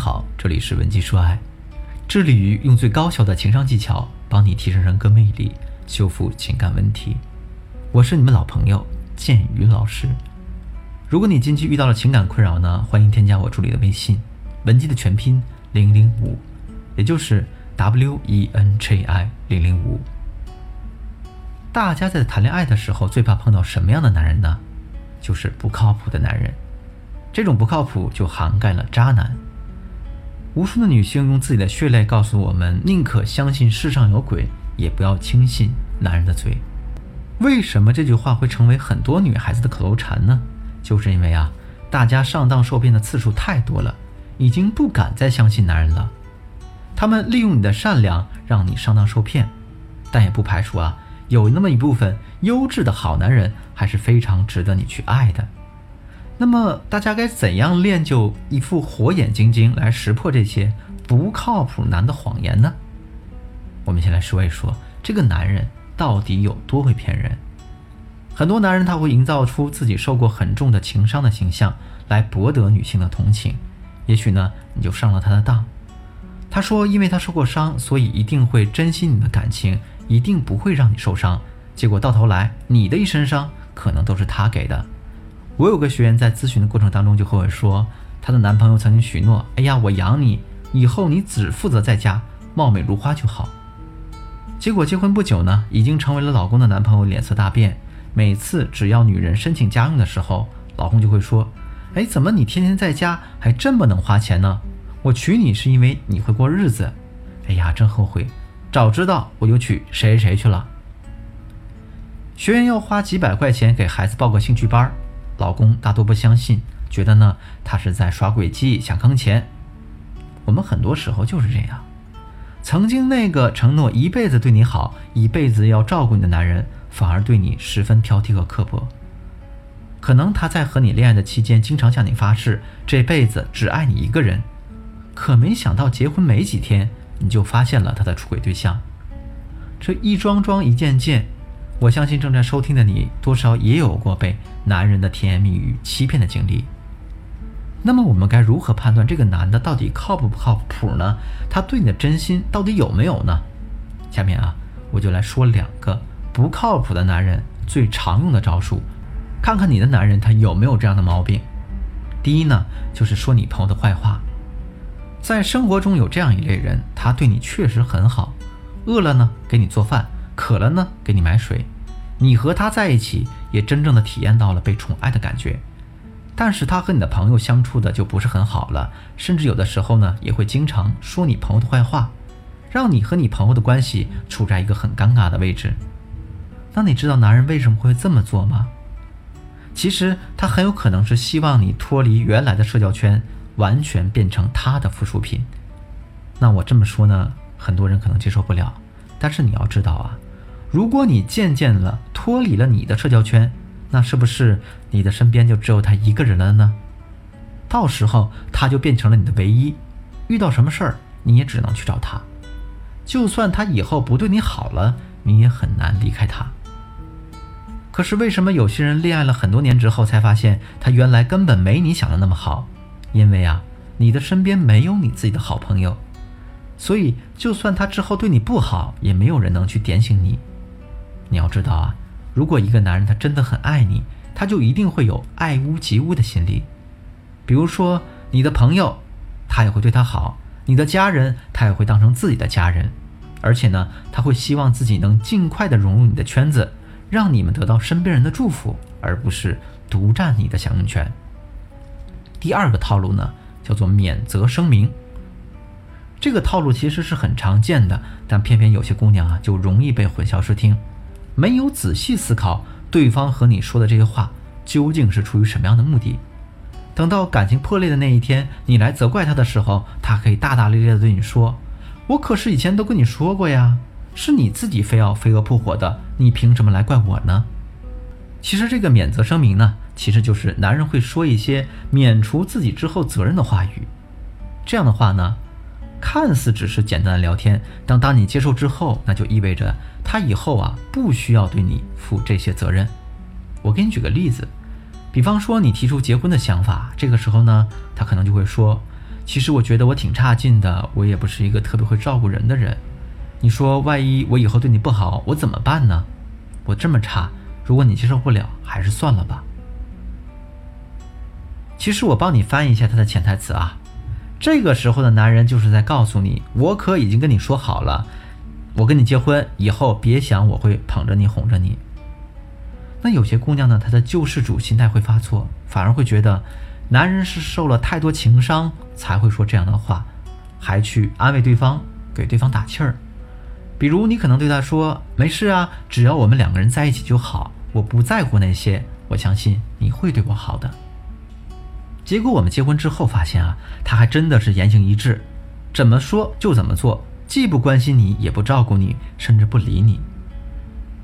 好，这里是文姬说爱，致力于用最高效的情商技巧帮你提升人格魅力，修复情感问题。我是你们老朋友建宇老师。如果你近期遇到了情感困扰呢，欢迎添加我助理的微信，文姬的全拼零零五，也就是 W E N J I 零零五。大家在谈恋爱的时候最怕碰到什么样的男人呢？就是不靠谱的男人。这种不靠谱就涵盖了渣男。无数的女性用自己的血泪告诉我们：宁可相信世上有鬼，也不要轻信男人的嘴。为什么这句话会成为很多女孩子的口头禅呢？就是因为啊，大家上当受骗的次数太多了，已经不敢再相信男人了。他们利用你的善良让你上当受骗，但也不排除啊，有那么一部分优质的好男人还是非常值得你去爱的。那么大家该怎样练就一副火眼金睛来识破这些不靠谱男的谎言呢？我们先来说一说这个男人到底有多会骗人。很多男人他会营造出自己受过很重的情伤的形象来博得女性的同情，也许呢你就上了他的当。他说，因为他受过伤，所以一定会珍惜你的感情，一定不会让你受伤。结果到头来，你的一身伤可能都是他给的。我有个学员在咨询的过程当中就和我说，她的男朋友曾经许诺：“哎呀，我养你，以后你只负责在家貌美如花就好。”结果结婚不久呢，已经成为了老公的男朋友脸色大变。每次只要女人申请家用的时候，老公就会说：“哎，怎么你天天在家还这么能花钱呢？我娶你是因为你会过日子。哎呀，真后悔，早知道我就娶谁谁谁去了。”学员要花几百块钱给孩子报个兴趣班儿。老公大多不相信，觉得呢他是在耍诡计，想坑钱。我们很多时候就是这样，曾经那个承诺一辈子对你好，一辈子要照顾你的男人，反而对你十分挑剔和刻薄。可能他在和你恋爱的期间，经常向你发誓这辈子只爱你一个人，可没想到结婚没几天，你就发现了他的出轨对象。这一桩桩一件件。我相信正在收听的你，多少也有过被男人的甜言蜜语欺骗的经历。那么，我们该如何判断这个男的到底靠不靠谱呢？他对你的真心到底有没有呢？下面啊，我就来说两个不靠谱的男人最常用的招数，看看你的男人他有没有这样的毛病。第一呢，就是说你朋友的坏话。在生活中有这样一类人，他对你确实很好，饿了呢给你做饭。渴了呢，给你买水。你和他在一起，也真正的体验到了被宠爱的感觉。但是他和你的朋友相处的就不是很好了，甚至有的时候呢，也会经常说你朋友的坏话，让你和你朋友的关系处在一个很尴尬的位置。那你知道男人为什么会这么做吗？其实他很有可能是希望你脱离原来的社交圈，完全变成他的附属品。那我这么说呢，很多人可能接受不了。但是你要知道啊。如果你渐渐了脱离了你的社交圈，那是不是你的身边就只有他一个人了呢？到时候他就变成了你的唯一，遇到什么事儿你也只能去找他。就算他以后不对你好了，你也很难离开他。可是为什么有些人恋爱了很多年之后才发现他原来根本没你想的那么好？因为啊，你的身边没有你自己的好朋友，所以就算他之后对你不好，也没有人能去点醒你。你要知道啊，如果一个男人他真的很爱你，他就一定会有爱屋及乌的心理。比如说你的朋友，他也会对他好；你的家人，他也会当成自己的家人。而且呢，他会希望自己能尽快的融入你的圈子，让你们得到身边人的祝福，而不是独占你的享用权。第二个套路呢，叫做免责声明。这个套路其实是很常见的，但偏偏有些姑娘啊，就容易被混淆视听。没有仔细思考对方和你说的这些话究竟是出于什么样的目的，等到感情破裂的那一天，你来责怪他的时候，他可以大大咧咧的对你说：“我可是以前都跟你说过呀，是你自己非要飞蛾扑火的，你凭什么来怪我呢？”其实这个免责声明呢，其实就是男人会说一些免除自己之后责任的话语，这样的话呢。看似只是简单的聊天，当当你接受之后，那就意味着他以后啊不需要对你负这些责任。我给你举个例子，比方说你提出结婚的想法，这个时候呢，他可能就会说：“其实我觉得我挺差劲的，我也不是一个特别会照顾人的人。你说万一我以后对你不好，我怎么办呢？我这么差，如果你接受不了，还是算了吧。其实我帮你翻译一下他的潜台词啊，这个时候的男人就是在告诉你，我可已经跟你说好了，我跟你结婚以后，别想我会捧着你哄着你。那有些姑娘呢，她的救世主心态会发错，反而会觉得男人是受了太多情伤才会说这样的话，还去安慰对方，给对方打气儿。比如你可能对他说：“没事啊，只要我们两个人在一起就好，我不在乎那些，我相信你会对我好的。”结果我们结婚之后发现啊，他还真的是言行一致，怎么说就怎么做，既不关心你，也不照顾你，甚至不理你。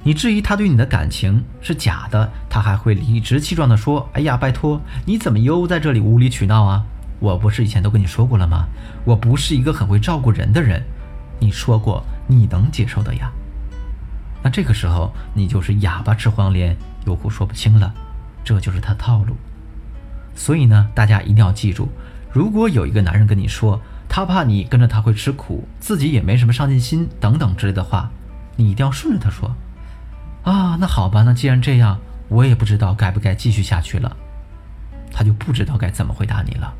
你质疑他对你的感情是假的，他还会理直气壮地说：“哎呀，拜托，你怎么又在这里无理取闹啊？我不是以前都跟你说过了吗？我不是一个很会照顾人的人。”你说过你能接受的呀，那这个时候你就是哑巴吃黄连，有苦说不清了，这就是他套路。所以呢，大家一定要记住，如果有一个男人跟你说他怕你跟着他会吃苦，自己也没什么上进心等等之类的话，你一定要顺着他说。啊，那好吧，那既然这样，我也不知道该不该继续下去了。他就不知道该怎么回答你了。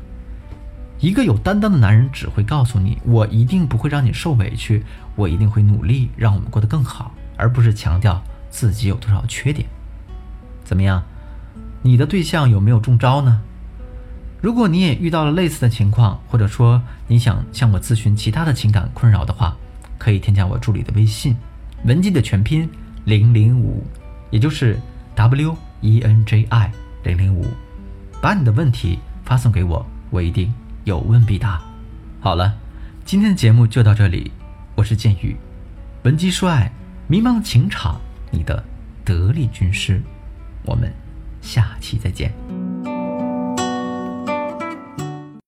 一个有担当的男人只会告诉你：“我一定不会让你受委屈，我一定会努力让我们过得更好，而不是强调自己有多少缺点。”怎么样？你的对象有没有中招呢？如果你也遇到了类似的情况，或者说你想向我咨询其他的情感困扰的话，可以添加我助理的微信“文姬”的全拼零零五，也就是 W E N J I 零零五，把你的问题发送给我，我一定。有问必答。好了，今天的节目就到这里。我是剑宇，文姬说爱，迷茫情场，你的得力军师。我们下期再见。